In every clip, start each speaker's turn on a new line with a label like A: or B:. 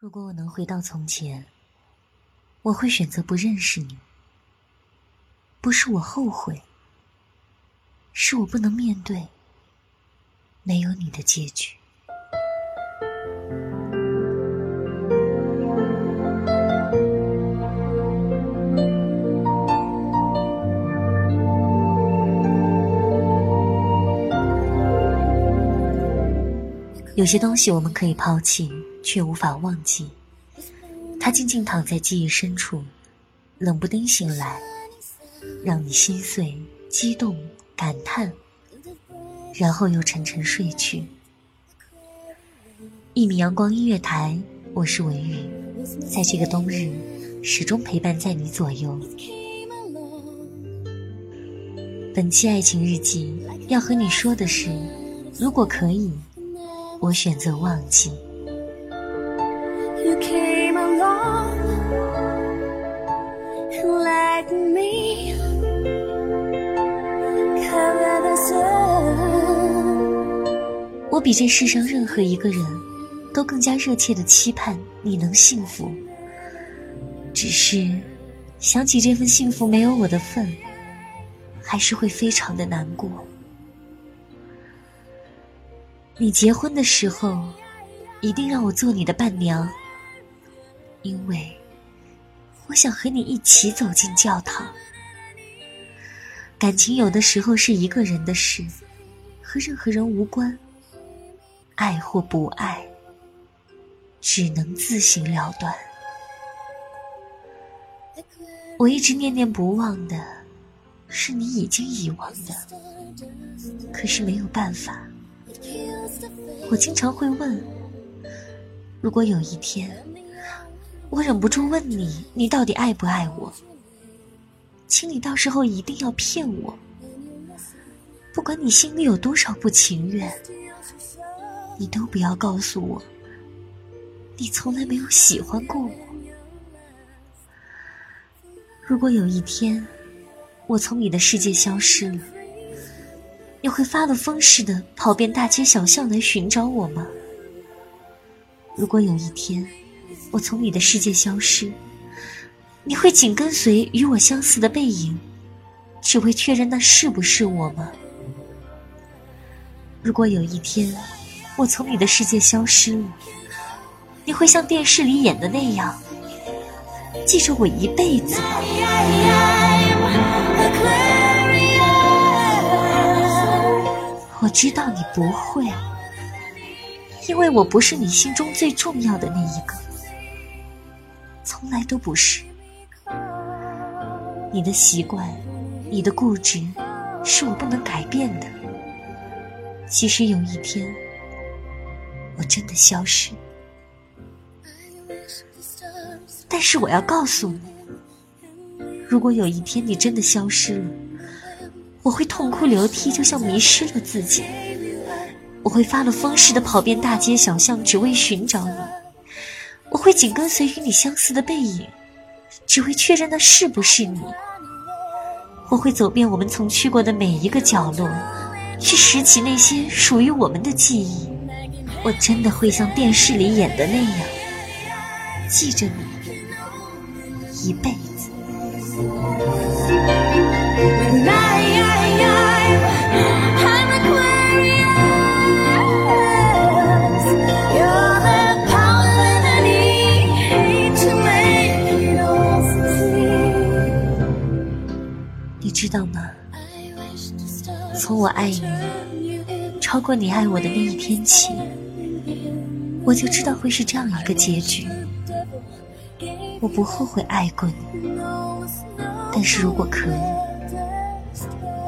A: 如果我能回到从前，我会选择不认识你。不是我后悔，是我不能面对没有你的结局。有些东西我们可以抛弃，却无法忘记。它静静躺在记忆深处，冷不丁醒来，让你心碎、激动、感叹，然后又沉沉睡去。一米阳光音乐台，我是文宇，在这个冬日，始终陪伴在你左右。本期爱情日记要和你说的是，如果可以。我选择忘记。Came along，let me 我比这世上任何一个人都更加热切的期盼你能幸福。只是想起这份幸福没有我的份，还是会非常的难过。你结婚的时候，一定让我做你的伴娘，因为我想和你一起走进教堂。感情有的时候是一个人的事，和任何人无关。爱或不爱，只能自行了断。我一直念念不忘的，是你已经遗忘的，可是没有办法。我经常会问：如果有一天，我忍不住问你，你到底爱不爱我？请你到时候一定要骗我，不管你心里有多少不情愿，你都不要告诉我，你从来没有喜欢过我。如果有一天，我从你的世界消失了。你会发了疯似的跑遍大街小巷来寻找我吗？如果有一天我从你的世界消失，你会紧跟随与我相似的背影，只为确认那是不是我吗？如果有一天我从你的世界消失了，你会像电视里演的那样记着我一辈子吗？我知道你不会，因为我不是你心中最重要的那一个，从来都不是。你的习惯，你的固执，是我不能改变的。即使有一天我真的消失，但是我要告诉你，如果有一天你真的消失了。我会痛哭流涕，就像迷失了自己。我会发了疯似的跑遍大街小巷，只为寻找你。我会紧跟随与你相似的背影，只为确认那是不是你。我会走遍我们曾去过的每一个角落，去拾起那些属于我们的记忆。我真的会像电视里演的那样，记着你一辈子。从我爱你超过你爱我的那一天起，我就知道会是这样一个结局。我不后悔爱过你，但是如果可以，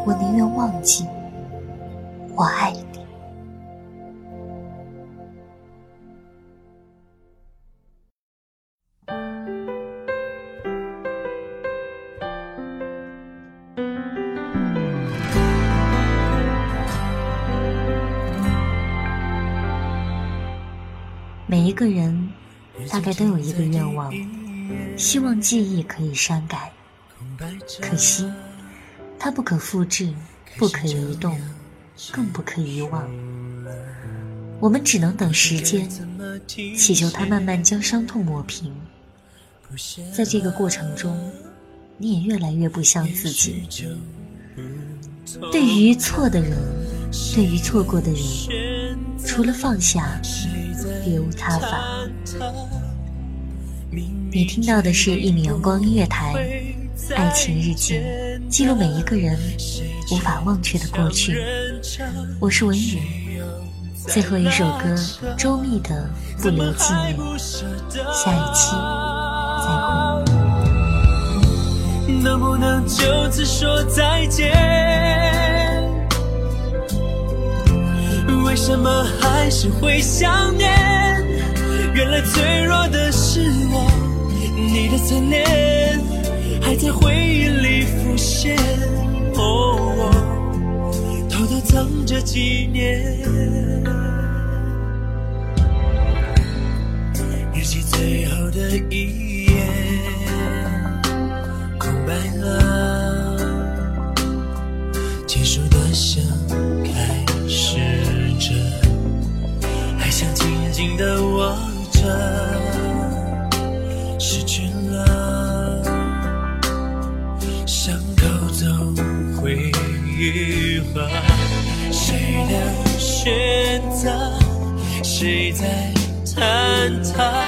A: 我宁愿忘记我爱你。每一个人大概都有一个愿望，希望记忆可以删改，可惜它不可复制，不可移动，更不可遗忘。我们只能等时间，祈求它慢慢将伤痛抹平。在这个过程中，你也越来越不像自己。对于错的人，对于错过的人，除了放下，别无他法。你听到的是一米阳光音乐台《爱情日记》，记录每一个人无法忘却的过去。我是文宇，最后一首歌周密的《不留纪念》，下一期再会。
B: 能不能就此说再见？为什么还是会想念？原来脆弱的是我，你的侧脸还在回忆里浮现。哦，我偷偷藏着纪念。日记最后的一页空。白了，谁在坍塌？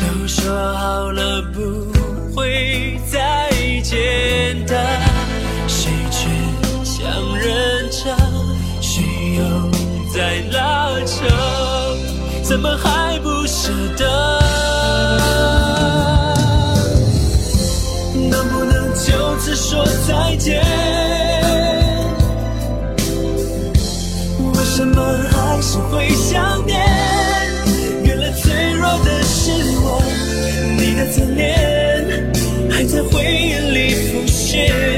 B: 都说好了不。你的脸。还在回忆里浮现，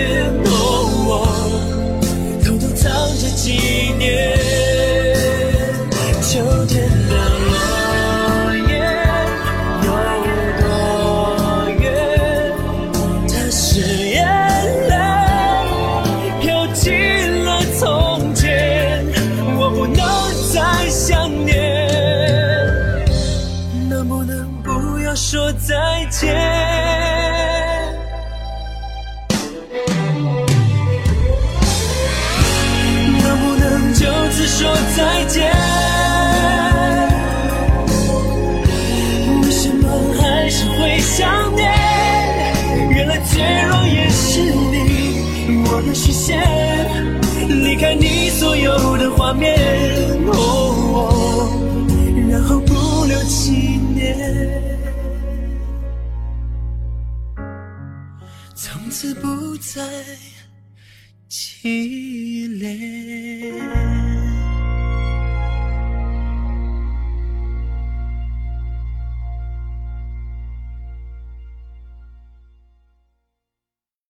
B: 我的视线离开你所有的画面，哦然后不留纪念，从此不再凄恋。